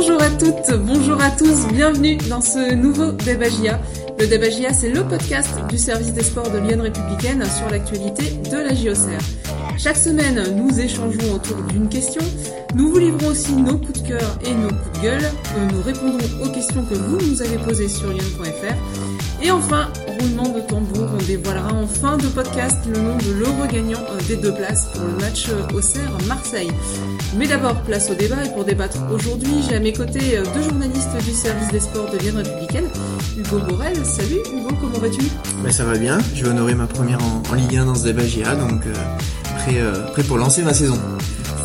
Bonjour à toutes, bonjour à tous, bienvenue dans ce nouveau Debagia. Le Debagia, c'est le podcast du service des sports de Lyon Républicaine sur l'actualité de la JOCR. Chaque semaine, nous échangeons autour d'une question. Nous vous livrons aussi nos coups de cœur et nos coups de gueule. Nous répondrons aux questions que vous nous avez posées sur lyon.fr. Et enfin, roulement de tambour, on dévoilera en fin de podcast le nom de l'heureux gagnant euh, des deux places pour le match euh, au Serre Marseille. Mais d'abord, place au débat et pour débattre aujourd'hui, j'ai à mes côtés euh, deux journalistes du service des sports de Lyon Républicaine. Hugo Borel, salut Hugo, comment vas-tu? Ben, Ça va bien, je vais honorer ma première en, Ligue 1 dans ce débat GA, donc prêt pour lancer ma saison.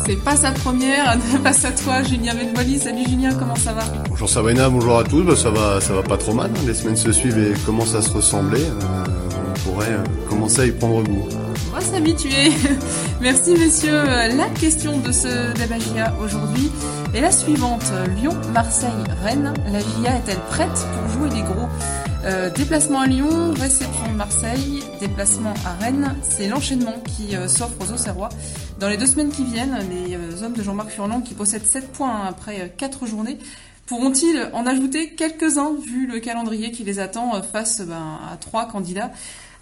C'est pas sa première, passe à toi, Julien Benvoli. Salut Julien, comment ça va? Bonjour Sabrina, bonjour à tous. Bah, ça va, ça va pas trop mal. Les semaines se suivent et commencent à se ressembler. Euh, on pourrait euh, commencer à y prendre goût. On va s'habituer. Merci messieurs. La question de ce débat aujourd'hui est la suivante. Lyon, Marseille, Rennes. La GIA est-elle prête pour jouer les gros? Euh, déplacement à Lyon, réception de Marseille, déplacement à Rennes, c'est l'enchaînement qui euh, s'offre aux Auxerrois. Dans les deux semaines qui viennent, les euh, hommes de Jean-Marc Furlan, qui possèdent 7 points après 4 journées, pourront-ils en ajouter quelques-uns vu le calendrier qui les attend face ben, à trois candidats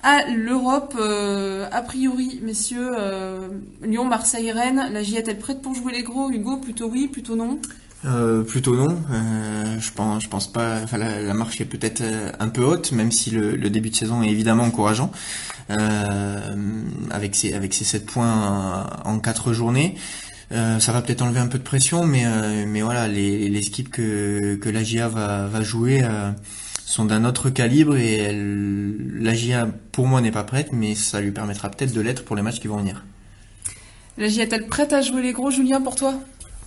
à l'Europe A priori, messieurs, Lyon, Marseille, Rennes, la J est-elle prête pour jouer les gros? Hugo, plutôt oui, plutôt non? Euh, plutôt non. Euh, je pense, je pense pas. La, marche est peut-être euh, un peu haute, même si le, début de saison est évidemment encourageant, avec ses avec ses 7 points en 4 journées. ça va peut-être enlever un peu de pression, mais mais voilà, les, les équipes que que la GIA va va jouer sont d'un autre calibre et elle, la GIA pour moi n'est pas prête, mais ça lui permettra peut-être de l'être pour les matchs qui vont venir. La GIA est-elle prête à jouer les gros, Julien, pour toi?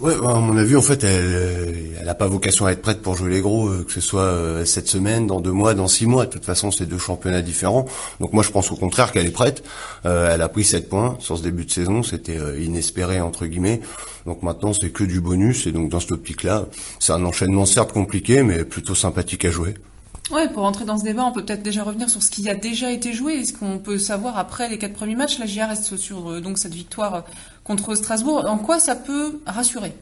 Ouais, à mon avis, en fait, elle, elle a pas vocation à être prête pour jouer les gros, euh, que ce soit euh, cette semaine, dans deux mois, dans six mois. De toute façon, c'est deux championnats différents. Donc moi, je pense au contraire qu'elle est prête. Euh, elle a pris sept points sur ce début de saison. C'était inespéré entre guillemets. Donc maintenant, c'est que du bonus. Et donc dans cette optique-là, c'est un enchaînement certes compliqué, mais plutôt sympathique à jouer. Ouais, pour entrer dans ce débat, on peut peut-être déjà revenir sur ce qui a déjà été joué. Est-ce qu'on peut savoir après les quatre premiers matchs, la GIA reste sur donc cette victoire contre Strasbourg. En quoi ça peut rassurer?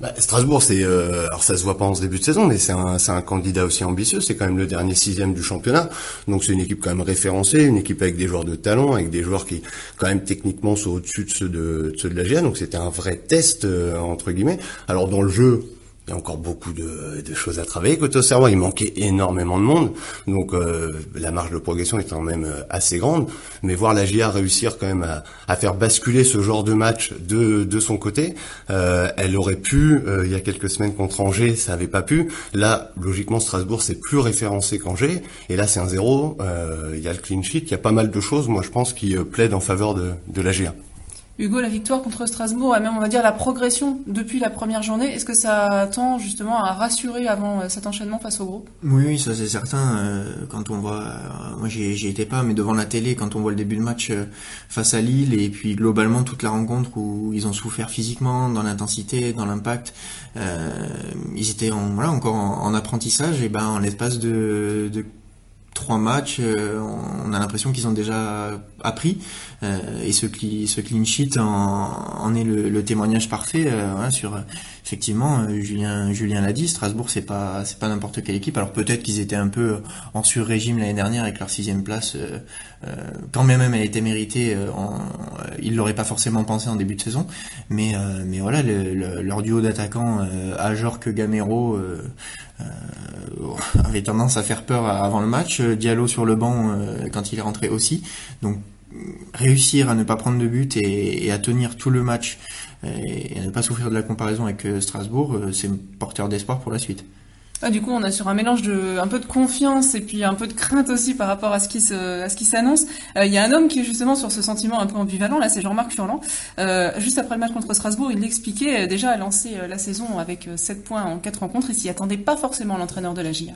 Bah, Strasbourg, c'est euh, alors ça se voit pas en ce début de saison, mais c'est un, un candidat aussi ambitieux. C'est quand même le dernier sixième du championnat, donc c'est une équipe quand même référencée, une équipe avec des joueurs de talent, avec des joueurs qui quand même techniquement sont au-dessus de ceux de, ceux de la GIA. Donc c'était un vrai test euh, entre guillemets. Alors dans le jeu, il y a encore beaucoup de, choses à travailler. Côté au cerveau, il manquait énormément de monde, donc euh, la marge de progression est quand même euh, assez grande. Mais voir la GIA réussir quand même à, faire basculer ce genre de match de, de son côté, euh, elle aurait pu, il y a quelques semaines contre Angers, ça avait pas pu. Là, logiquement, Strasbourg c'est plus référencé qu'Angers, et là c'est un zéro. Il y a le clean sheet, il y a pas mal de choses, moi je pense, qui plaident en faveur de, de la GIA. Hugo, la victoire contre Strasbourg, et même on va dire la progression depuis la première journée, est-ce que ça tend justement à rassurer avant euh, cet enchaînement face au groupe? Oui, oui, ça c'est certain. Euh, quand on voit, euh, moi j'y étais pas, mais devant la télé, quand on voit le début de match face à Lille et puis globalement toute la rencontre où ils ont souffert physiquement, dans l'intensité, dans l'impact, ils étaient en, voilà, encore en, apprentissage et ben en l'espace de, de trois matchs, euh, on a l'impression qu'ils ont déjà appris. Euh, et ce, ce clean sheet en, est le, témoignage parfait euh, sur effectivement Julien Julien l'a dit Strasbourg c'est pas c'est pas n'importe quelle équipe alors peut-être qu'ils étaient un peu en sur régime l'année dernière avec leur sixième place quand même elle était méritée ils l'auraient pas forcément pensé en début de saison mais mais voilà leur duo d'attaquants Ajor que Gamero avait tendance à faire peur avant le match. Euh, Diallo sur le banc euh, quand il est rentré aussi. Donc réussir à ne pas prendre de but et, à tenir tout le match et à ne pas souffrir de la comparaison avec Strasbourg, c'est porteur d'espoir pour la suite. Ah, du coup, on a sur un mélange de un peu de confiance et puis un peu de crainte aussi par rapport à ce qui se, à ce qui s'annonce. Euh, il y a un homme qui est justement sur ce sentiment un peu ambivalent. Là, c'est Jean-Marc Furlan. Euh, juste après le match contre Strasbourg, il l'expliquait euh, déjà à lancer la saison avec 7 points en 4 rencontres. Il s'y attendait pas forcément l'entraîneur de la GIA.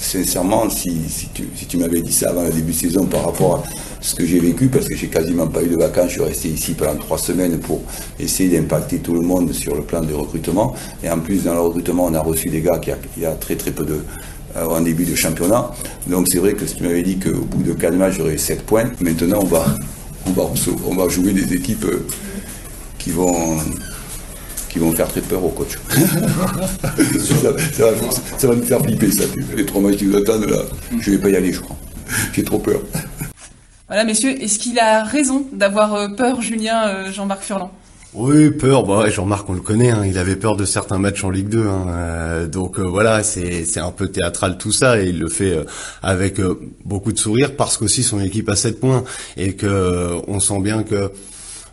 Sincèrement, si, tu, m'avais dit ça avant le début de saison par rapport à ce que j'ai vécu, parce que j'ai quasiment pas eu de vacances, je suis resté ici pendant trois semaines pour essayer d'impacter tout le monde sur le plan de recrutement. Et en plus, dans le recrutement, on a reçu des gars qui a, très très peu de, euh, en début de championnat. Donc c'est vrai que si tu m'avais dit qu'au bout de quatre matchs, j'aurais 7 points, maintenant on va, on va, on va jouer des équipes euh, qui vont qui vont faire très peur au coach. ça, va, nous faire flipper, ça. Les trois matchs qui nous attendent, là, je vais pas y aller, je crois. J'ai trop peur. Voilà, messieurs, est-ce qu'il a raison d'avoir euh, peur, Julien, euh, Jean-Marc Furlan? Oui, peur. Bah, Jean-Marc, on le connaît. Hein, il avait peur de certains matchs en Ligue 2. Hein, euh, donc voilà, c'est c'est un peu théâtral tout ça, et il le fait avec beaucoup de sourire parce qu'aussi son équipe a 7 points et que on sent bien que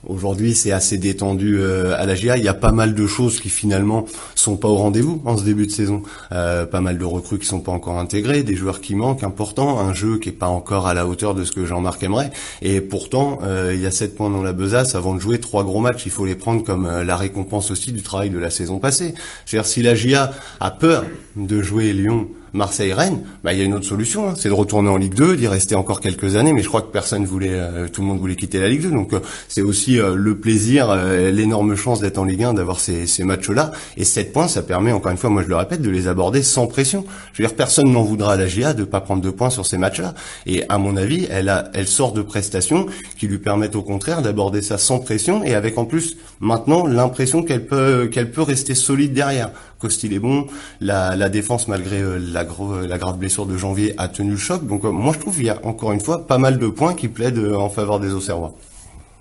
Aujourd'hui, c'est assez détendu euh, à la GIA. Il y a pas mal de choses qui finalement sont pas au rendez-vous en ce début de saison. Euh, pas mal de recrues qui sont pas encore intégrées, des joueurs qui manquent, important, un jeu qui est pas encore à la hauteur de ce que Jean-Marc aimerait. Et pourtant, euh, il y a sept points dans la besace avant de jouer trois gros matchs. Il faut les prendre comme la récompense aussi du travail de la saison passée. C'est-à-dire si la GIA a peur de jouer Lyon Marseille-Rennes, bah, il y a une autre solution, hein. c'est de retourner en Ligue 2, d'y rester encore quelques années, mais je crois que personne voulait, euh, tout le monde voulait quitter la Ligue 2, donc euh, c'est aussi euh, le plaisir, l'énorme chance d'être en Ligue 1, d'avoir ces, ces matchs-là, et 7 points, ça permet, encore une fois, moi je le répète, de les aborder sans pression. Je veux dire, personne n'en voudra à la GA de pas prendre deux points sur ces matchs-là, et à mon avis, elle, a, elle sort de prestations qui lui permettent au contraire d'aborder ça sans pression, et avec en plus, maintenant, l'impression qu'elle peut, qu'elle peut rester solide derrière. Costil est bon, la, la défense malgré la euh, la grave blessure de janvier a tenu le choc. Donc euh, moi je trouve qu'il y a encore une fois pas mal de points qui plaident euh, en faveur des Auxerrois.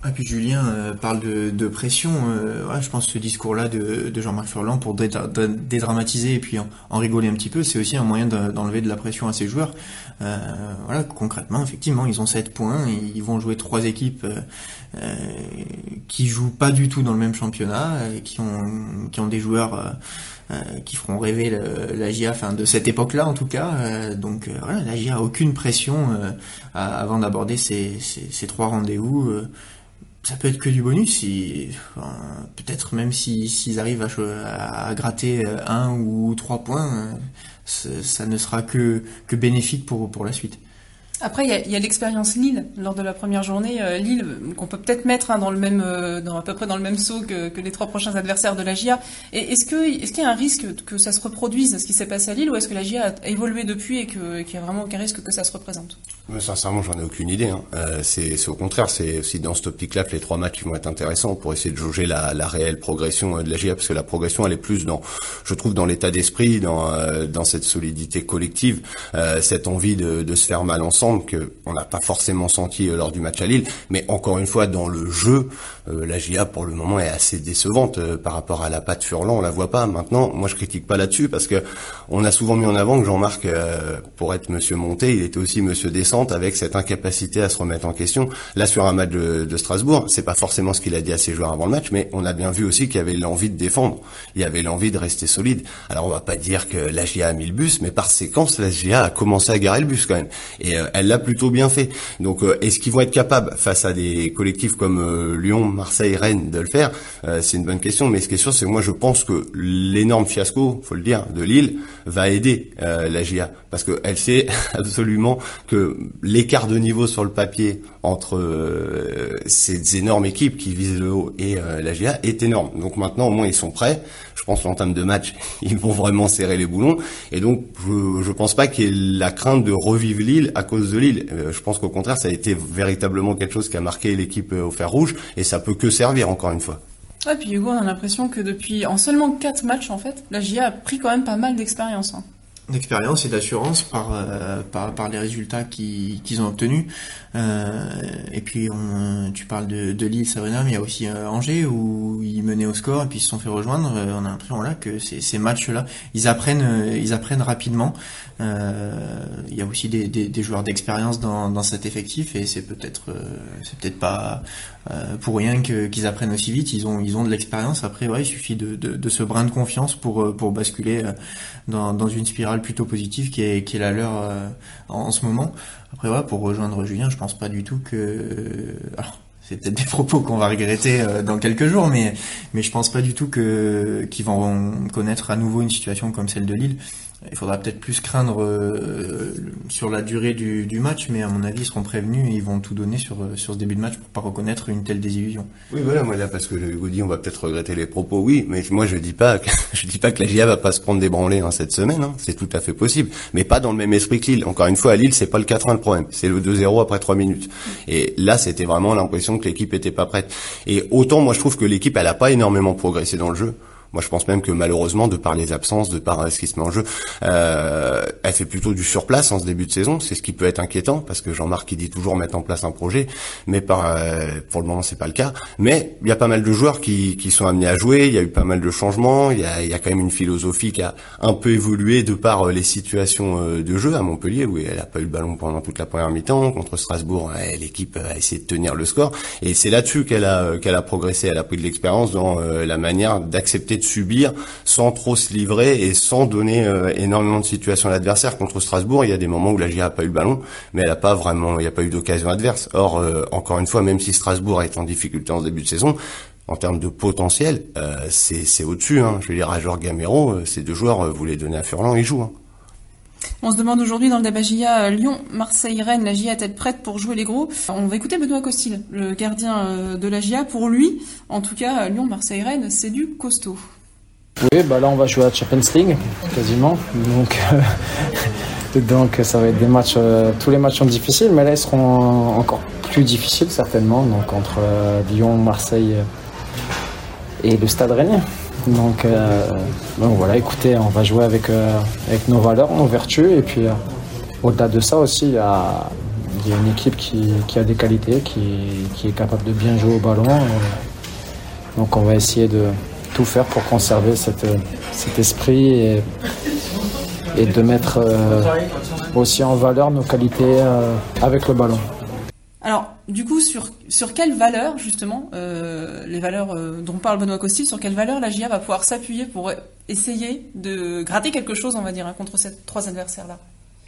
Ah, puis Julien parle de, pression. je pense que ce discours-là de, Jean-Marc Furlan pour dédramatiser et puis en, rigoler un petit peu, c'est aussi un moyen d'enlever de la pression à ces joueurs. voilà, concrètement, effectivement, ils ont 7 points, et ils vont jouer trois équipes qui jouent pas du tout dans le même championnat, et qui ont qui ont des joueurs euh, qui feront rêver la GIA, enfin de cette époque-là en tout cas. Euh, donc euh, voilà, la GIA a aucune pression avant d'aborder ces, ces, trois rendez-vous ça peut être que du bonus, si, peut-être même s'ils si, arrivent à, à, gratter un ou trois points, ça ne sera que, que bénéfique pour, pour la suite. Après, il y a, l'expérience Lille lors de la première journée. Euh, Lille, qu'on peut peut-être mettre hein, dans le même, euh, dans à peu près dans le même saut que, les trois prochains adversaires de la GIA. Et est-ce que, est-ce qu'il y a un risque que ça se reproduise ce qui s'est passé à Lille, ou est-ce que la GIA a évolué depuis et qu'il n'y a vraiment aucun risque que ça se représente? Mais Sincèrement, j'en ai aucune idée. Hein. Euh, c'est, au contraire, c'est aussi dans ce optique-là que les trois matchs vont être intéressants pour essayer de jauger la, la réelle progression de la GIA, parce que la progression, elle est plus dans, je trouve, dans l'état d'esprit, dans, dans cette solidité collective, cette envie de, de se faire mal ensemble que on n'a pas forcément senti euh, lors du match à Lille, mais encore une fois dans le jeu, euh, la GIA pour le moment est assez décevante euh, par rapport à la patte Furlan, on la voit pas. Maintenant, moi je critique pas là-dessus parce que on a souvent mis en avant que Jean-Marc, pour être Monsieur Monté, il était aussi Monsieur Descente avec cette incapacité à se remettre en question. Là sur un match de, de Strasbourg, c'est pas forcément ce qu'il a dit à ses joueurs avant le match, mais on a bien vu aussi qu'il y avait l'envie de défendre, il y avait l'envie de rester solide. Alors on va pas dire que la GIA a mis le bus, mais par séquence la GIA a commencé à garer le bus quand même, et elle l'a plutôt bien fait. Donc euh, est-ce qu'ils vont être capables face à des collectifs comme euh, Lyon, Marseille, Rennes de le faire? Euh, C'est une bonne question, mais ce qui est sûr, c'est que moi je pense que l'énorme fiasco, faut le dire, de Lille va aider la GIA parce qu'elle sait absolument que l'écart de niveau sur le papier entre ces énormes équipes qui visent le haut et la GIA est énorme. Donc maintenant au moins ils sont prêts. Je pense qu'en termes de match, ils vont vraiment serrer les boulons et donc je, je pense pas qu'il y ait la crainte de revivre Lille à cause de Lille. Euh, je pense qu'au contraire, ça a été véritablement quelque chose qui a marqué l'équipe euh, au fer rouge, et ça peut que servir encore une fois. Et puis Hugo, on a l'impression que depuis, en seulement quatre matchs en fait, la GIA a pris quand même pas mal d'expérience. Hein d'expérience et d'assurance par, euh, par, par les résultats qu'ils ont obtenus. Euh, et puis on, tu parles de, de Lille, Sabrina, mais il y a aussi euh, Angers où ils menaient au score et puis ils se sont fait rejoindre. Euh, on a l'impression là que ces, ces matchs-là, ils apprennent, ils apprennent rapidement. il y a aussi des, des, des joueurs d'expérience dans, dans cet effectif et c'est peut-être c'est peut-être pas pour rien qu'ils apprennent aussi vite. Ils ont ils ont de l'expérience. Après, ouais, il suffit de, de, de, ce brin de confiance pour pour basculer dans, dans une spirale plutôt positive qui est, la leur euh, en, ce moment. Après voilà, pour rejoindre Julien, je pense pas du tout que alors c'est peut-être des propos qu'on va regretter euh, dans quelques jours, mais mais je pense pas du tout qu'ils vont connaître à nouveau une situation comme celle de Lille. Il faudra peut-être plus craindre euh, sur la durée du, match, mais à mon avis, ils seront prévenus et ils vont tout donner sur, sur ce début de match pour pas reconnaître une telle désillusion. Oui, voilà, moi là, parce que Hugo dit, on va peut-être regretter les propos, oui, mais moi je dis pas, je dis pas que la GIA va pas se prendre des branlées hein, cette semaine, hein, c'est tout à fait possible, mais pas dans le même esprit que Lille. Encore une fois, à Lille, c'est pas le 4-1 le problème, c'est le 2-0 après 3 minutes. Et là, c'était vraiment l'impression que l'équipe était pas prête. Et autant, moi, je trouve que l'équipe, elle a pas énormément progressé dans le jeu. Moi, je pense même que malheureusement, de par les absences, de par ce qui se met en jeu, euh, elle fait plutôt du surplace en ce début de saison. C'est ce qui peut être inquiétant parce que Jean-Marc il dit toujours mettre en place un projet, mais par, euh, pour le moment c'est pas le cas. Mais il y a pas mal de joueurs qui, qui sont amenés à jouer. Il y a eu pas mal de changements. Il y a, y a quand même une philosophie qui a un peu évolué de par euh, les situations euh, de jeu à Montpellier où elle a pas eu le ballon pendant toute la première mi-temps contre Strasbourg. L'équipe a essayé de tenir le score et c'est là-dessus qu'elle a qu'elle a progressé. Elle a pris de l'expérience dans la manière d'accepter subir sans trop se livrer et sans donner euh, énormément de situations à l'adversaire. Contre Strasbourg, il y a des moments où la GIA a pas eu le ballon, mais elle a pas vraiment, il n'y a pas eu d'occasion adverse. Or, euh, encore une fois, même si Strasbourg est en difficulté en début de saison, en termes de potentiel, euh, c'est au-dessus. Hein. Je veux dire, à Georges Gamero, ces deux joueurs, vous les donnez à Furlan, ils jouent. Hein. On se demande aujourd'hui dans le débat GIA Lyon, Marseille, Rennes, la GIA est-elle prête pour jouer les gros? On va écouter Benoît Costil, le gardien de la GIA. Pour lui, en tout cas, Lyon, Marseille, Rennes, c'est du costaud. Oui, bah là on va jouer à Champions League quasiment. Donc, euh, donc ça va être des matchs, euh, tous les matchs sont difficiles, mais là ils seront encore plus difficiles certainement. Donc entre euh, Lyon, Marseille et le Stade Rennais. Donc, voilà, écoutez, on va jouer avec, avec nos valeurs, nos vertus, et puis au-delà de ça aussi, il y a, une équipe qui, qui, a des qualités, qui, qui, est capable de bien jouer au ballon. donc on va essayer de, tout faire pour conserver cette, cet esprit et, et de mettre euh, aussi en valeur nos qualités euh, avec le ballon. Alors, du coup, sur, sur quelles valeurs, justement, euh, les valeurs dont parle Benoît Costil, sur quelles valeurs la GIA va pouvoir s'appuyer pour essayer de gratter quelque chose, on va dire, hein, contre ces trois adversaires-là?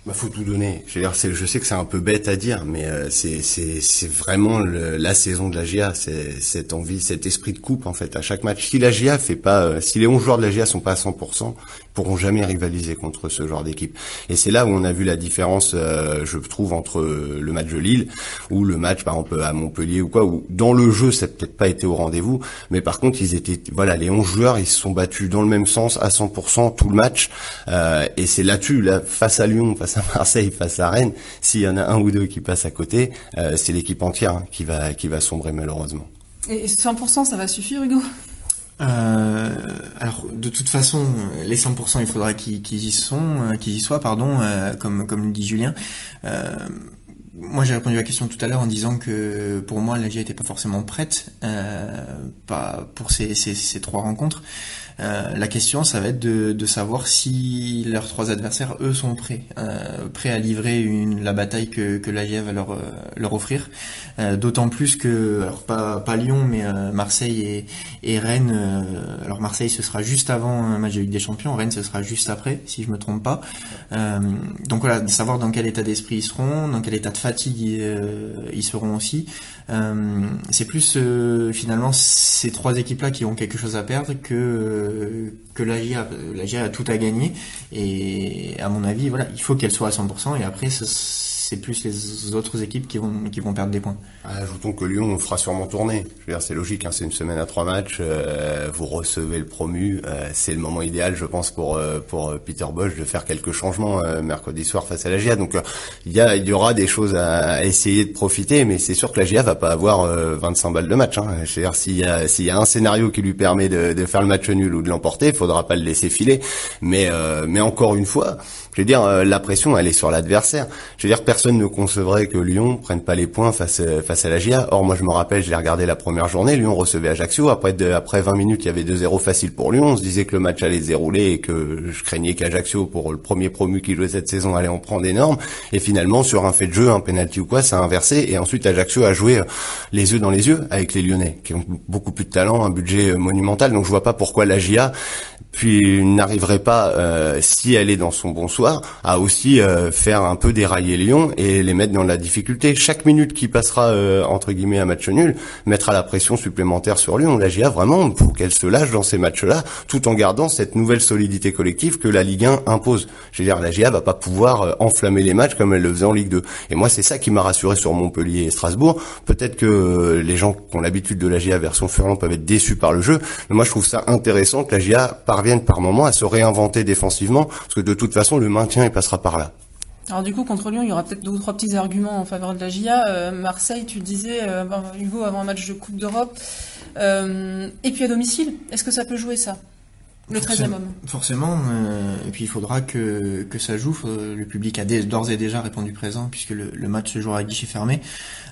Bah, faut tout donner. Je, veux dire, je sais que c'est un peu bête à dire, mais euh, c'est vraiment la saison de la GIA, c'est cette envie, cet esprit de coupe en fait à chaque match. Si la fait pas, euh, si les 11 joueurs de la GIA sont pas à 100%, pourront jamais rivaliser contre ce genre d'équipe. Et c'est là où on a vu la différence, euh, je trouve, entre le match de Lille ou le match par exemple à Montpellier ou quoi, où dans le jeu ça n'a peut-être pas été au rendez-vous, mais par contre ils étaient, voilà, les 11 joueurs ils se sont battus dans le même sens à 100% tout le match. Euh, et c'est là-dessus, là, face à Lyon, face à Marseille, face à Rennes, s'il y en a un ou deux qui passent à côté, euh, c'est l'équipe entière hein, qui va qui va sombrer malheureusement. Et 100% ça va suffire Hugo? Euh, alors de toute façon, les 100%, il faudra qu'ils y sont, euh, qu'ils y soient, pardon, euh, comme comme le dit Julien. Euh, moi, j'ai répondu à la question tout à l'heure en disant que pour moi, la GIA n'était pas forcément prête, pas pour ces, ces trois rencontres. Euh, la question, ça va être de, de, savoir si leurs trois adversaires, eux, sont prêts, euh, prêts à livrer une, la bataille que, que l'AGF va leur, euh, leur offrir. Euh, d'autant plus que, alors pas, pas Lyon, mais Marseille et, et Rennes. alors Marseille, ce sera juste avant un match Ligue des Champions. Rennes, ce sera juste après, si je me trompe pas. donc voilà, de savoir dans quel état d'esprit ils seront, dans quel état de fatigue ils seront aussi. C'est plus finalement ces trois équipes-là qui ont quelque chose à perdre que que la GIA, la a tout à gagner. Et à mon avis voilà il faut qu'elle soit à 100% et après c'est plus les autres équipes qui vont qui vont perdre des points. Ajoutons que Lyon fera sûrement tourner. Je veux dire, c'est logique, hein, c'est une semaine à trois matchs. Euh, vous recevez le promu, euh, c'est le moment idéal, je pense, pour euh, pour Peter Bosch de faire quelques changements mercredi soir face à la GIA. Donc il y y aura des choses à, essayer de profiter, mais c'est sûr que la GIA va pas avoir 25 balles de match. Hein. Je veux dire, s'il y a s'il y a un scénario qui lui permet de, de faire le match nul ou de l'emporter, il faudra pas le laisser filer. Mais mais encore une fois, je veux dire, la pression elle est sur l'adversaire. Je veux dire, personne ne concevrait que Lyon prenne pas les points face face à la GIA. Or, moi, je me rappelle, je l'ai regardé la première journée. Lyon recevait Ajaccio. Après, après 20 minutes, il y avait 2-0 facile pour Lyon. On se disait que le match allait se dérouler et que je craignais qu'Ajaccio, pour le premier promu qui jouait cette saison, allait en prendre énorme. Et finalement, sur un fait de jeu, un penalty ou quoi, ça a inversé. Et ensuite, Ajaccio a joué euh, les yeux dans les yeux avec les Lyonnais, qui ont beaucoup plus de talent, un budget euh, monumental. Donc, je vois pas pourquoi la GIA puis n'arriverait pas, euh, si elle est dans son bon soir, à aussi faire un peu dérailler Lyon et les mettre dans la difficulté. Chaque minute qui passera entre guillemets un match nul mettra la pression supplémentaire sur Lyon. La GIA vraiment pour qu'elle se lâche dans ces matchs-là, tout en gardant cette nouvelle solidité collective que la Ligue 1 impose. Je veux dire, la GIA va pas pouvoir enflammer les matchs comme elle le faisait en Ligue 2. Et moi, c'est ça qui m'a rassuré sur Montpellier et Strasbourg. Peut-être que les gens qui ont l'habitude de la GIA version Furlan peuvent être déçus par le jeu, mais moi je trouve ça intéressant que la GIA parvienne par moment à se réinventer défensivement, parce que de toute façon le maintien il passera par là. Alors du coup, contre Lyon, il y aura peut-être deux ou trois petits arguments en faveur de la GIA. Euh, Marseille, tu disais, euh, Hugo, avant un match de Coupe d'Europe. Euh, et puis à domicile, est-ce que ça peut jouer ça? Le 13e homme. Forcément, et puis il faudra que, que ça joue. Le public a d'ores et déjà répondu présent puisque le, le, match se jouera à guichet fermé.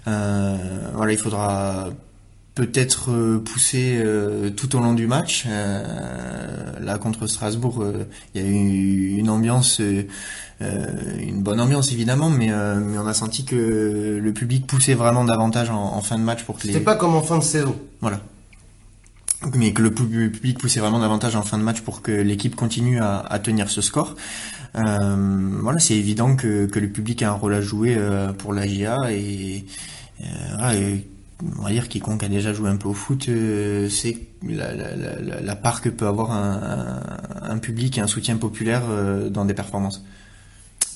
voilà, il faudra peut-être euh, poussé euh, tout au long du match. Euh, là contre Strasbourg, il y a eu une ambiance, une bonne ambiance évidemment, mais, mais on a senti que le public poussait vraiment davantage en, fin de match pour que les. C'était pas comme en fin de saison. Voilà. Mais que le public poussait vraiment davantage en fin de match pour que l'équipe continue à, à, tenir ce score. voilà, c'est évident que, que le public a un rôle à jouer pour la GIA et, et on va dire quiconque a déjà joué un peu au foot euh, c'est la, part que peut avoir un, public et un soutien populaire euh, dans des performances.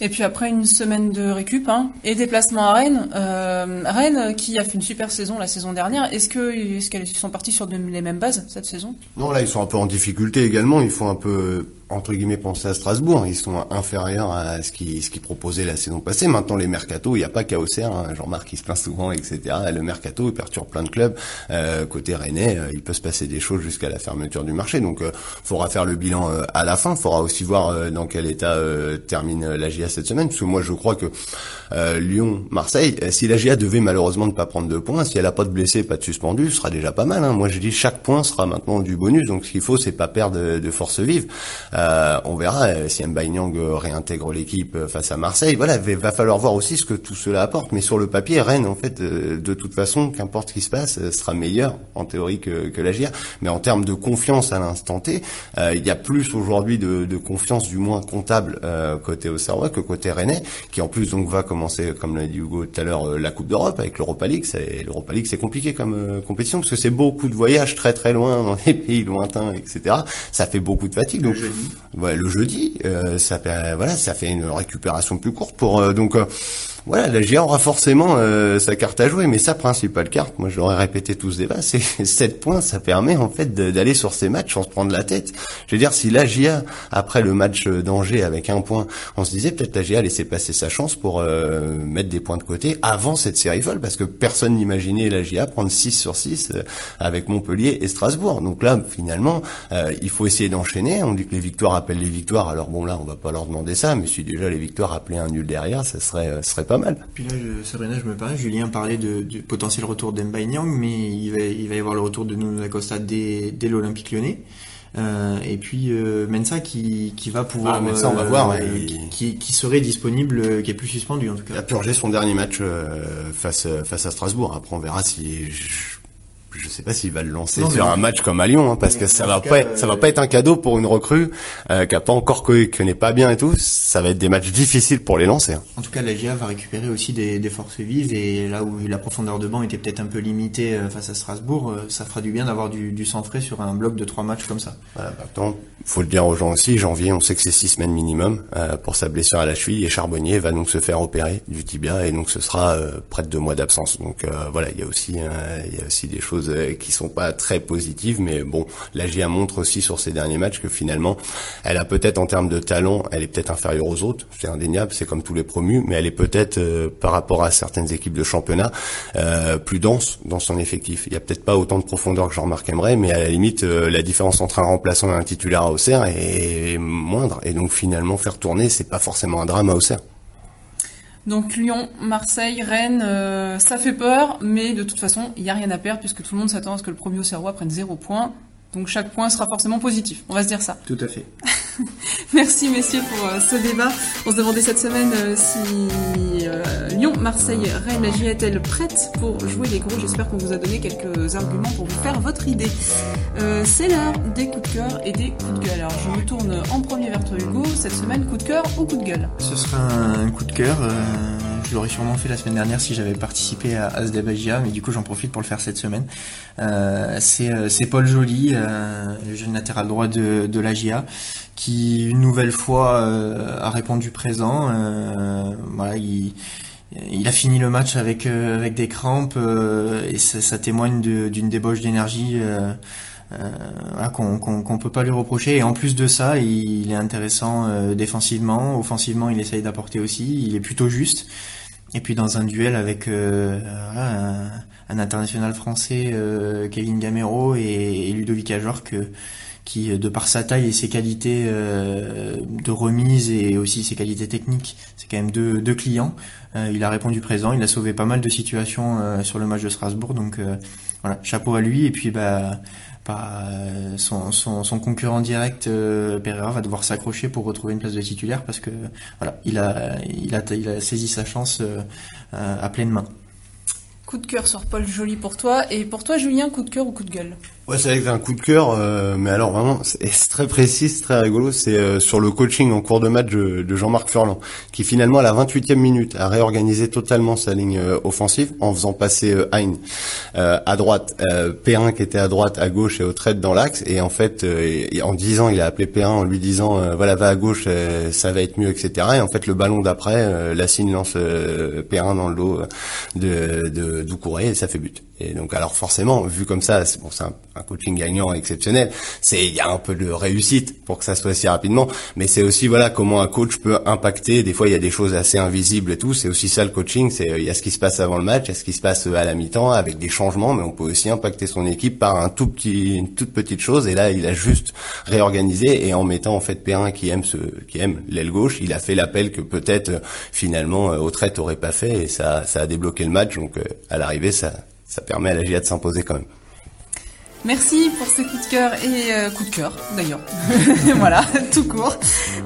Et puis après une semaine de récup hein, et déplacement à Rennes, euh, Rennes qui a fait une super saison la saison dernière, est-ce que est-ce qu'elles sont parties sur les mêmes bases cette saison? Non, là ils sont un peu en difficulté également. Ils font un peu entre guillemets penser à Strasbourg, ils sont inférieurs à ce qu'ils ce qu'ils proposaient la saison passée. Maintenant les mercato, il n'y a pas qu'à hein. Jean-Marc il se plaint souvent, etc. Le mercato il perturbe plein de clubs. Euh, côté Rennais, euh, il peut se passer des choses jusqu'à la fermeture du marché. Donc euh, faudra faire le bilan euh, à la fin. Faudra aussi voir dans quel état termine la GIA cette semaine, parce que moi je crois que Lyon, Marseille, si la GIA devait malheureusement ne pas prendre de points, si elle a pas de blessés, pas de suspendus, ce sera déjà pas mal. Hein. Moi je dis chaque point sera maintenant du bonus. Donc ce qu'il faut c'est pas perdre de force vive. Euh, on verra euh, si Mbaye réintègre l'équipe euh, face à Marseille. Voilà, il va falloir voir aussi ce que tout cela apporte. Mais sur le papier, Rennes, en fait, de toute façon, qu'importe ce qui se passe, sera meilleur en théorie que, que la GIA. Mais en termes de confiance à l'instant T, il y a plus aujourd'hui de, confiance, du moins comptable, côté Auxerrois que côté Rennais, qui en plus donc va commencer, comme l'a dit Hugo tout à l'heure, la Coupe d'Europe avec l'Europa League. L'Europa League, c'est compliqué comme compétition parce que c'est beaucoup de voyages très très loin dans des pays lointains, etc. Ça fait beaucoup de fatigue. Le jeudi, euh, ça voilà, ça fait une récupération plus courte pour euh, donc euh, voilà, la GIA aura forcément euh, sa carte à jouer, mais sa principale carte, moi je l'aurais répété tous ce débat, c'est 7 points, ça permet en fait d'aller sur ces matchs sans se prendre la tête. Je veux dire, si la GIA, après le match d'Angers avec un point, on se disait peut-être la GIA laissait passer sa chance pour euh, mettre des points de côté avant cette série folle, parce que personne n'imaginait la GIA prendre 6 sur 6 euh, avec Montpellier et Strasbourg. Donc là, finalement, il faut essayer d'enchaîner. On dit que les victoires appellent les victoires, alors bon là, on va pas leur demander ça, mais si déjà les victoires appelaient un nul derrière, ça serait, ça serait pas mal. Puis là, Sabrina, je me permets, Julien parlait de, du potentiel retour d'Emba Nyang, mais il va, il va y avoir le retour de Nuno Acosta dès, dès l'Olympique lyonnais. Euh, et puis euh, Mensa qui, qui va pouvoir ah, Mensa, on va voir euh, qui, qui, serait disponible euh, qui est plus suspendu en tout cas. Il a purgé son dernier match face face à Strasbourg après on verra si je sais pas s'il va le lancer sur un match comme à Lyon, hein, parce que ça va pas, ça va pas être un cadeau pour une recrue euh, qui a pas encore qui connaît pas bien et tout. Ça va être des matchs difficiles pour les lancer. Hein. En tout cas, la GIA va récupérer aussi des, des, forces vives et là où la profondeur de banc était peut-être un peu limitée euh, face à Strasbourg, euh, ça fera du bien d'avoir du, du sang frais sur un bloc de trois matchs comme ça. Voilà, maintenant, faut le dire aux gens aussi. Janvier, on sait que c'est six semaines minimum euh, pour sa blessure à la cheville et Charbonnier va donc se faire opérer du tibia et donc ce sera près de deux mois d'absence. Donc voilà, il y a aussi, il y a aussi des choses qui sont pas très positive, mais bon, la GIA montre aussi sur ces derniers matchs que finalement, elle a peut-être en termes de talent, elle est peut-être inférieure aux autres, c'est indéniable, c'est comme tous les promus, mais elle est peut-être euh, par rapport à certaines équipes de championnat euh, plus dense dans son effectif. Il y a peut-être pas autant de profondeur que Jean-Marc aimerait, mais à la limite, euh, la différence entre un remplaçant et un titulaire à Auxerre est moindre, et donc finalement faire tourner, c'est pas forcément un drame à Auxerre. Donc Lyon, Marseille, Rennes, euh, ça fait peur, mais de toute façon, il n'y a rien à perdre puisque tout le monde s'attend à ce que le premier Auxerrois prenne zéro point. Donc chaque point sera forcément positif, on va se dire ça. Tout à fait. Merci messieurs pour euh, ce débat. On se demandait cette semaine euh, si euh, Lyon, Marseille, Rennes, la est-elle prête pour jouer les gros J'espère qu'on vous a donné quelques arguments pour vous faire votre idée. C'est l'heure des coups de cœur et des coups de gueule. Alors je me tourne en premier vers toi Hugo. Cette semaine, coup de cœur ou coup de gueule? Ce sera un coup de cœur je l'aurais sûrement fait la semaine dernière si j'avais participé à, à ce mais du coup j'en profite pour le faire cette semaine. c'est Paul Joly, le jeune latéral droit de, de la qui une nouvelle fois a répondu présent. il a fini le match avec des crampes et ça, témoigne d'une débauche d'énergie euh, qu'on qu'on peut pas lui reprocher. Et en plus de ça, il, est intéressant euh, défensivement, offensivement, il essaye d'apporter aussi. Il est plutôt juste. Et puis dans un duel avec euh, un, international français, Kevin Gamero et, Ludovic Ajorc, qui de par sa taille et ses qualités de remise et aussi ses qualités techniques, c'est quand même deux, deux clients. il a répondu présent, il a sauvé pas mal de situations sur le match de Strasbourg, donc voilà, chapeau à lui. Et puis bah euh, son, concurrent direct euh, Pereira va devoir s'accrocher pour retrouver une place de titulaire parce que voilà il a il a, a saisi sa chance euh, à pleine main. Coup de cœur sur Paul Joly pour toi et pour toi Julien coup de cœur ou coup de gueule? Ouais, c'est un coup de cœur, euh, mais alors vraiment, c'est très précis, c'est très rigolo. C'est euh, sur le coaching en cours de match de, Jean-Marc Furlan, qui finalement à la 28e minute a réorganisé totalement sa ligne euh, offensive en faisant passer Hein à droite, P1 qui était à droite, à gauche et au trait dans l'axe. Et en fait, en disant, il a appelé P1 en lui disant, voilà, va à gauche, ça va être mieux, etc. Et en fait, le ballon d'après, la signe lance P1 dans le dos de, de Doucouré et ça fait but. Et donc, alors forcément, vu comme ça, c'est bon, c'est un, un, coaching gagnant exceptionnel. C'est il y a un peu de réussite pour que ça soit si rapidement, mais c'est aussi voilà comment un coach peut impacter. Des fois, il y a des choses assez invisibles et tout. C'est aussi ça le coaching. C'est il y a ce qui se passe avant le match, il y a ce qui se passe à la mi-temps avec des changements, mais on peut aussi impacter son équipe par un tout petit, une toute petite chose. Et là, il a juste réorganisé et en mettant en fait Perrin qui aime ce, qui aime l'aile gauche, il a fait l'appel que peut-être finalement euh, Autrette aurait pas fait et ça, ça a débloqué le match. Donc euh, à l'arrivée, ça ça permet à la GIA de s'imposer quand même. Merci pour ce coup de cœur et euh, coup de cœur d'ailleurs. voilà, tout court.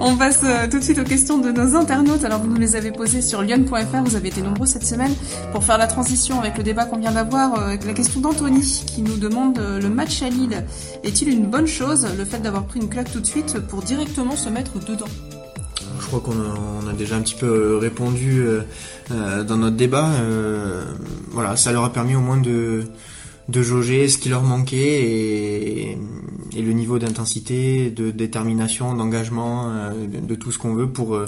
On passe euh, tout de suite aux questions de nos internautes. Alors vous nous les avez posées sur lyon.fr, vous avez été nombreux cette semaine pour faire la transition avec le débat qu'on vient d'avoir. Euh, la question d'Anthony qui nous demande le match à Lille est-il une bonne chose le fait d'avoir pris une claque tout de suite pour directement se mettre dedans? Je crois qu'on a, déjà un petit peu répondu dans notre débat. voilà, ça leur a permis au moins de, de jauger ce qui leur manquait et, le niveau d'intensité, de détermination, d'engagement, euh, de, tout ce qu'on veut pour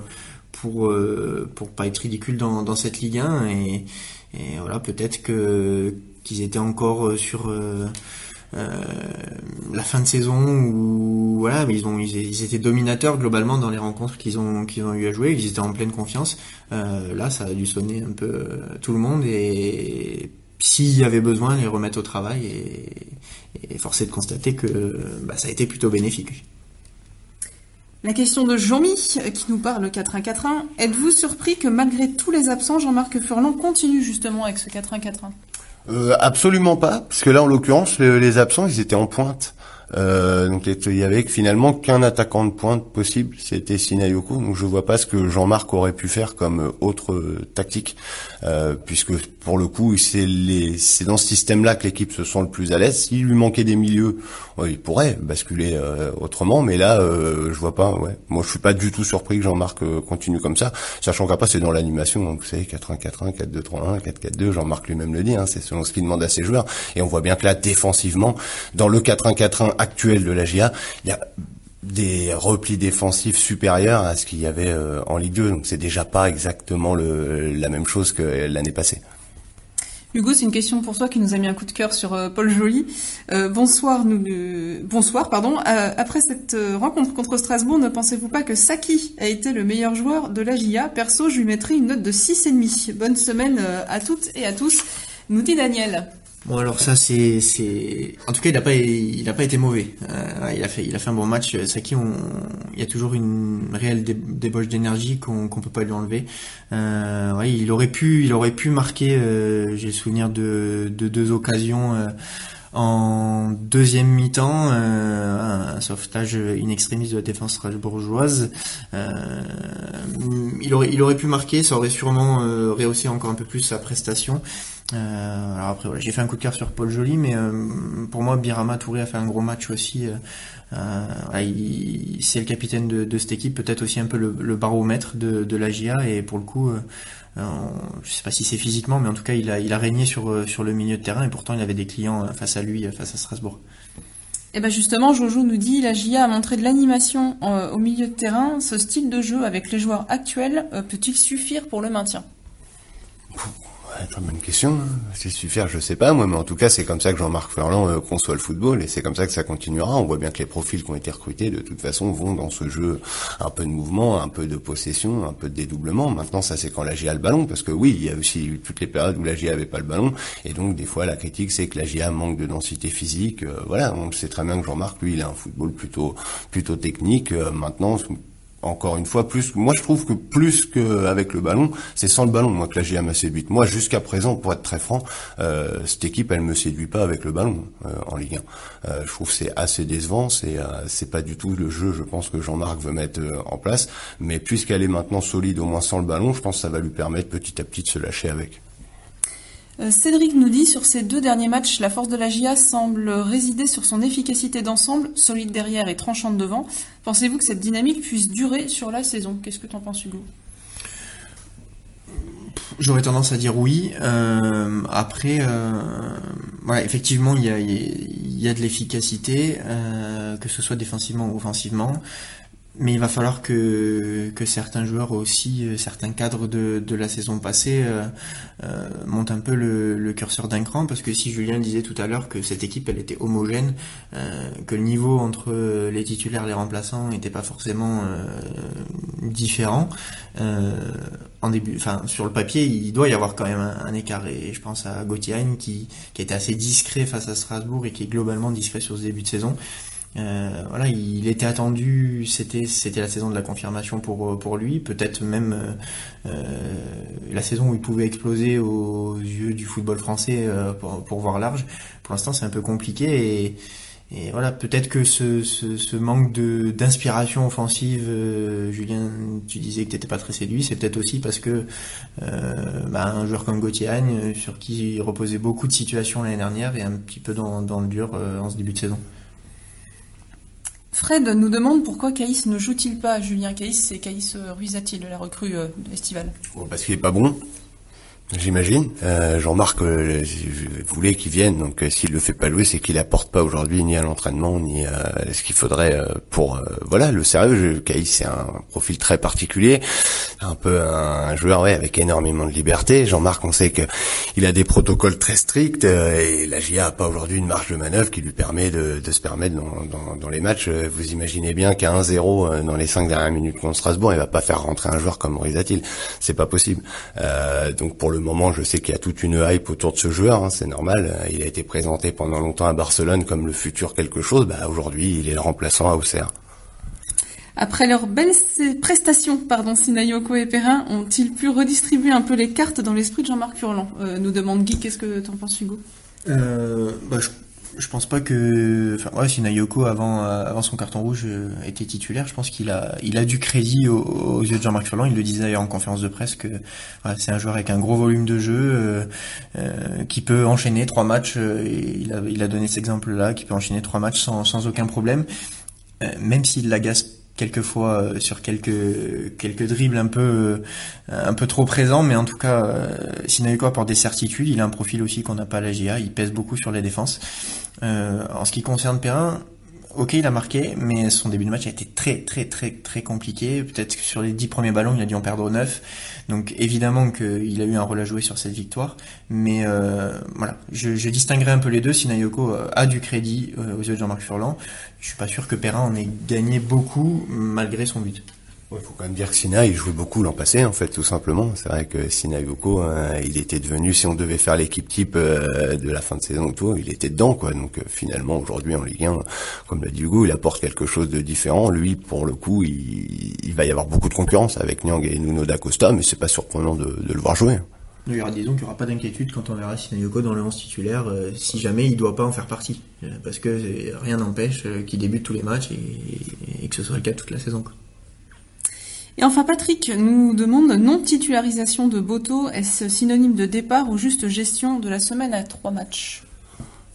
pour euh, pour pas être ridicule dans, cette Ligue 1 et, voilà peut-être que qu'ils étaient encore sur euh, la fin de saison où voilà mais ils ont ils, étaient dominateurs globalement dans les rencontres qu'ils ont qu'ils ont eu à jouer. Ils étaient en pleine confiance. Là ça a dû sonner un peu tout le monde et s'il y avait besoin, les remettre au travail et, et forcer de constater que bah, ça a été plutôt bénéfique. La question de Jean-Mi qui nous parle 4-1-4-1. Êtes-vous surpris que malgré tous les absents, Jean-Marc Furlan continue justement avec ce 4-1-4-1 euh, Absolument pas, parce que là en l'occurrence les absents ils étaient en pointe. Euh, donc il y avait finalement qu'un attaquant de pointe possible, c'était Sinayoko. Donc je vois pas ce que Jean-Marc aurait pu faire comme autre tactique, euh, puisque pour le coup c'est c'est dans ce système-là que l'équipe se sent le plus à l'aise. S'il lui manquait des milieux, il pourrait basculer euh, autrement, mais là euh, je vois pas. Ouais, moi je suis pas du tout surpris que Jean-Marc continue comme ça, sachant qu'après c'est dans l'animation. Vous savez 4-1-4-1, 4-2-3-1, 4-4-2. Jean-Marc lui-même le dit, hein, c'est selon ce qu'il demande à ses joueurs. Et on voit bien que là défensivement, dans le 4-1-4-1 actuel de la GIA, il y a des replis défensifs supérieurs à ce qu'il y avait euh, en Ligue 2. Donc c'est déjà pas exactement la même chose que l'année passée. Hugo, c'est une question pour toi qui nous a mis un coup de cœur sur euh, Paul Joly. Euh, bonsoir, bonsoir, pardon. après cette rencontre contre Strasbourg, ne pensez-vous pas que Saki a été le meilleur joueur de la GIA Perso, je lui mettrai une note de 6,5. Bonne semaine à toutes et à tous, nous dit Daniel. Bon alors ça c'est c'est en tout cas il a pas il a pas été mauvais. Euh, il a fait il a fait un bon match. Saki on il y a toujours une réelle débauche d'énergie qu'on qu'on peut pas lui enlever. Euh, ouais, il aurait pu il aurait pu marquer. Euh, J'ai le souvenir de de deux occasions. Euh, en deuxième mi-temps, euh, un sauvetage in extremis de la défense strasbourgeoise. Euh, il, aurait, il aurait pu marquer, ça aurait sûrement rehaussé encore un peu plus sa prestation. Euh, alors après, voilà, j'ai fait un coup de cœur sur Paul Joly, mais euh, pour moi, Birama Touré a fait un gros match aussi. Euh, c'est le capitaine de, de cette équipe, peut-être aussi un peu le, le baromètre de, de la GIA, et pour le coup, je sais pas si c'est physiquement, mais en tout cas, il a, il a régné sur, sur le milieu de terrain, et pourtant, il avait des clients face à lui, face à Strasbourg. Et eh ben justement, Jojo nous dit la GIA a montré de l'animation au milieu de terrain. Ce style de jeu avec les joueurs actuels peut-il suffire pour le maintien? Très bonne question. C'est suffire, je sais pas moi, mais en tout cas c'est comme ça que Jean-Marc Ferland euh, conçoit le football et c'est comme ça que ça continuera. On voit bien que les profils qui ont été recrutés de toute façon vont dans ce jeu un peu de mouvement, un peu de possession, un peu de dédoublement. Maintenant ça c'est quand la GIA a le ballon parce que oui il y a aussi toutes les périodes où la GIA avait pas le ballon et donc des fois la critique c'est que la GIA manque de densité physique. Euh, voilà, on sait très bien que Jean-Marc lui il a un football plutôt plutôt technique. Euh, maintenant encore une fois, plus, moi je trouve que plus qu'avec le ballon, c'est sans le ballon, moi, que la GIA m'a séduite. Moi, jusqu'à présent, pour être très franc, euh, cette équipe, elle me séduit pas avec le ballon euh, en Ligue 1. Euh, je trouve c'est assez décevant, c'est c'est pas du tout le jeu, je pense, que Jean-Marc veut mettre en place. Mais puisqu'elle est maintenant solide, au moins sans le ballon, je pense que ça va lui permettre petit à petit de se lâcher avec. Euh, Cédric nous dit sur ces deux derniers matchs, la force de la GIA semble résider sur son efficacité d'ensemble, solide derrière et tranchante devant. Pensez-vous que cette dynamique puisse durer sur la saison? Qu'est-ce que tu en penses, Hugo? J'aurais tendance à dire oui. Euh, après, euh, effectivement, il y a, y a, de l'efficacité, que ce soit défensivement ou offensivement mais il va falloir que, certains joueurs aussi, euh, certains cadres de, la saison passée euh, euh, montent un peu le, curseur d'un cran, parce que si Julien disait tout à l'heure que cette équipe elle était homogène, que le niveau entre les titulaires et les remplaçants n'était pas forcément différent, en début, sur le papier il doit y avoir quand même un, écart, et je pense à Gauthier qui, qui était assez discret face à Strasbourg et qui est globalement discret sur ce début de saison. Euh, voilà, il était attendu, c'était c'était la saison de la confirmation pour pour lui, peut-être même euh, euh, la saison où il pouvait exploser aux yeux du football français pour, pour voir large. Pour l'instant, c'est un peu compliqué et voilà, peut-être que ce, ce, manque de d'inspiration offensive, Julien, tu disais que tu n'étais pas très séduit, c'est peut-être aussi parce que euh, bah, un joueur comme Gauthier Agne, sur qui reposait beaucoup de situations l'année dernière, est un petit peu dans, dans le dur en ce début de saison. Fred nous demande pourquoi Caïs ne joue-t-il pas Julien Caïs, c'est Caïs Ruizatil, la recrue euh, estivale. parce qu'il est pas bon. J'imagine. Euh, Jean-Marc euh, voulait qu'il vienne, donc euh, s'il le fait pas jouer, c'est qu'il apporte pas aujourd'hui ni à l'entraînement ni à ce qu'il faudrait pour voilà le sérieux. Caïs c'est un profil très particulier, un peu un, joueur ouais, avec énormément de liberté. Jean-Marc, on sait que il a des protocoles très stricts et la GIA a pas aujourd'hui une marge de manœuvre qui lui permet de, de se permettre dans, dans, dans, les matchs. Vous imaginez bien qu'à 1-0 dans les 5 dernières minutes contre Strasbourg, il va pas faire rentrer un joueur comme Rizatil. C'est pas possible. donc pour le moment, je sais qu'il y a toute une hype autour de ce joueur, hein, c'est normal. Il a été présenté pendant longtemps à Barcelone comme le futur quelque chose. Bah, aujourd'hui, il est le remplaçant à Auxerre. Après leurs belles prestations, pardon, Sinayoko et Perrin ont-ils pu redistribuer un peu les cartes dans l'esprit de Jean-Marc Furlan euh, Nous demande Guy, qu'est-ce que tu en penses Hugo? Euh, bah, je pense pas que, enfin ouais, si Nayoko avant euh, avant son carton rouge euh, était titulaire, je pense qu'il a il a du crédit aux, yeux de Jean-Marc Furlan. Il le disait d'ailleurs en conférence de presse que voilà, c'est un joueur avec un gros volume de jeu euh, qui peut enchaîner trois matchs. et il a il a donné cet exemple-là, qui peut enchaîner trois matchs sans sans aucun problème, même s'il l'agace quelquefois euh, sur quelques quelques dribbles un peu euh, un peu trop présents mais en tout cas euh, Sinayoko apporte des certitudes il a un profil aussi qu'on n'a pas à la GA il pèse beaucoup sur les défenses en ce qui concerne Perrin ok, il a marqué, mais son début de match a été très très très très compliqué. Peut-être que sur les dix premiers ballons, il a dû en perdre neuf. Donc évidemment qu'il a eu un rôle à jouer sur cette victoire. Mais euh, voilà, je, je, distinguerai un peu les deux. Sinayoko euh, a du crédit euh, aux yeux de Jean-Marc Furlan. Je suis pas sûr que Perrin en ait gagné beaucoup malgré son but. Il faut quand même dire que Sina, il jouait beaucoup l'an passé, en fait, tout simplement. C'est vrai que Sina Yoko, hein, il était devenu, si on devait faire l'équipe type euh, de la fin de saison, tout, il était dedans, quoi. Donc euh, finalement, aujourd'hui en Ligue 1, comme l'a dit Hugo, il apporte quelque chose de différent. Lui, pour le coup, il, va y avoir beaucoup de concurrence avec Nyang et Nuno D'Acosta, mais c'est pas surprenant de, le voir jouer. Il y aura, disons qu'il n'y aura pas d'inquiétude quand on verra Yoko dans le 11 titulaire, euh, si jamais il ne doit pas en faire partie. parce que rien n'empêche qu'il débute tous les matchs et, et, que ce soit le cas toute la saison. Quoi. Et enfin, Patrick nous demande non-titularisation de Boto, est-ce synonyme de départ ou juste gestion de la semaine à trois matchs?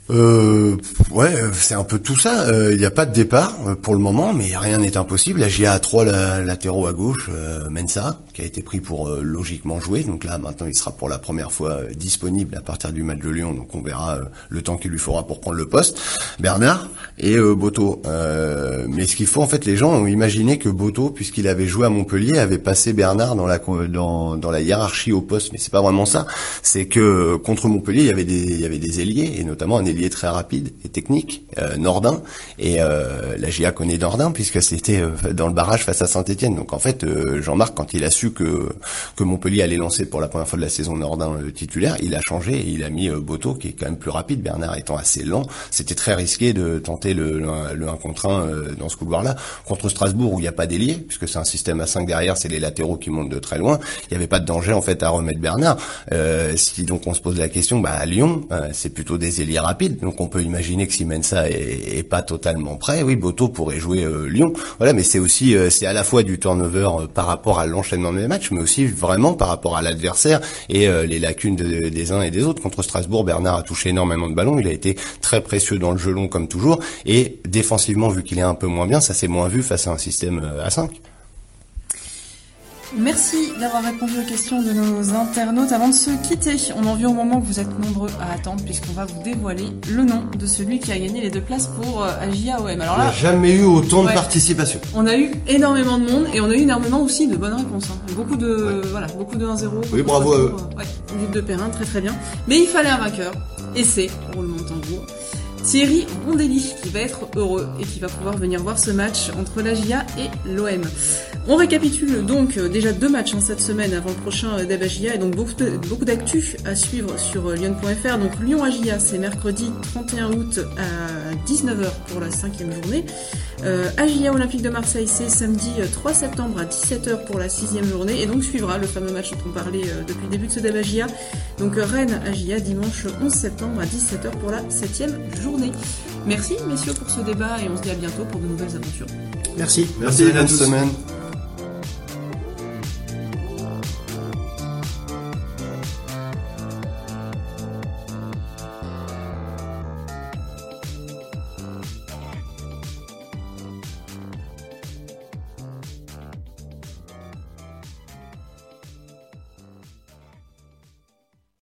Euh, ouais, c'est un peu tout ça. Il n'y a pas de départ euh, pour le moment, mais rien n'est impossible. La GIA a trois latéraux à gauche, euh, Mensa, qui a été pris pour euh, logiquement jouer. Donc là, maintenant, il sera pour la première fois disponible à partir du match de Lyon. Donc on verra le temps qu'il lui faudra pour prendre le poste. Bernard et Boto. mais ce qu'il faut, en fait, les gens ont imaginé que Boto, puisqu'il avait joué à Montpellier, avait passé Bernard dans la dans, dans la hiérarchie au poste. Mais c'est pas vraiment ça. C'est que contre Montpellier, il y avait des il y avait des ailiers et notamment un ailier très rapide et technique, euh, Nordin, et euh, la GIA connaît Nordin puisque c'était euh, dans le barrage face à Saint-Etienne. Donc en fait, Jean-Marc, quand il a su que, que Montpellier allait lancer pour la première fois de la saison Nordin titulaire, il a changé et il a mis Boto qui est quand même plus rapide, Bernard étant assez lent. C'était très risqué de tenter le, le, 1 contre 1 dans ce couloir-là. Contre Strasbourg où il n'y a pas d'ailier, puisque c'est un système à 5 derrière, c'est les latéraux qui montent de très loin, il n'y avait pas de danger en fait à remettre Bernard. si donc on se pose la question, bah à Lyon, c'est plutôt des ailiers rapides donc on peut imaginer que si Mensa est, pas totalement prêt, oui, Boto pourrait jouer euh, Lyon. Voilà, mais c'est aussi euh, c'est à la fois du turnover euh, par rapport à l'enchaînement des matchs, mais aussi vraiment par rapport à l'adversaire et les lacunes des uns et des autres. Contre Strasbourg, Bernard a touché énormément de ballons, il a été très précieux dans le jeu long comme toujours, et défensivement, vu qu'il est un peu moins bien, ça s'est moins vu face à un système à 5. Merci d'avoir répondu aux questions de nos internautes. Avant de se quitter, on en vient au moment que vous êtes nombreux à attendre puisqu'on va vous dévoiler le nom de celui qui a gagné les deux places pour euh, AJAOM. Alors là, il n'y a jamais eu autant de participation. On a eu énormément de monde et on a eu énormément aussi de bonnes réponses. Hein. Beaucoup de voilà, beaucoup de 1-0. Oui, bravo à eux. Ouais, de Perrin, très très bien. Mais il fallait un vainqueur et c'est roulement de tambour. Thierry Rondelli qui va être heureux et qui va pouvoir venir voir ce match entre la GIA et l'OM. On récapitule donc euh, déjà deux matchs en cette semaine avant le prochain euh, d'Abagia et donc beaucoup, d'actu à suivre sur euh, lyon.fr. Donc Lyon Agia c'est mercredi 31 août à 19h pour la cinquième journée. Euh, Agia Olympique de Marseille c'est samedi 3 septembre à 17h pour la sixième journée et donc suivra le fameux match dont on parlait depuis le début de ce Dabagia. Donc Rennes Agia dimanche 11 septembre à 17h pour la septième journée. Merci messieurs pour ce débat et on se dit à bientôt pour de nouvelles aventures. Merci. Merci, Merci à semaine.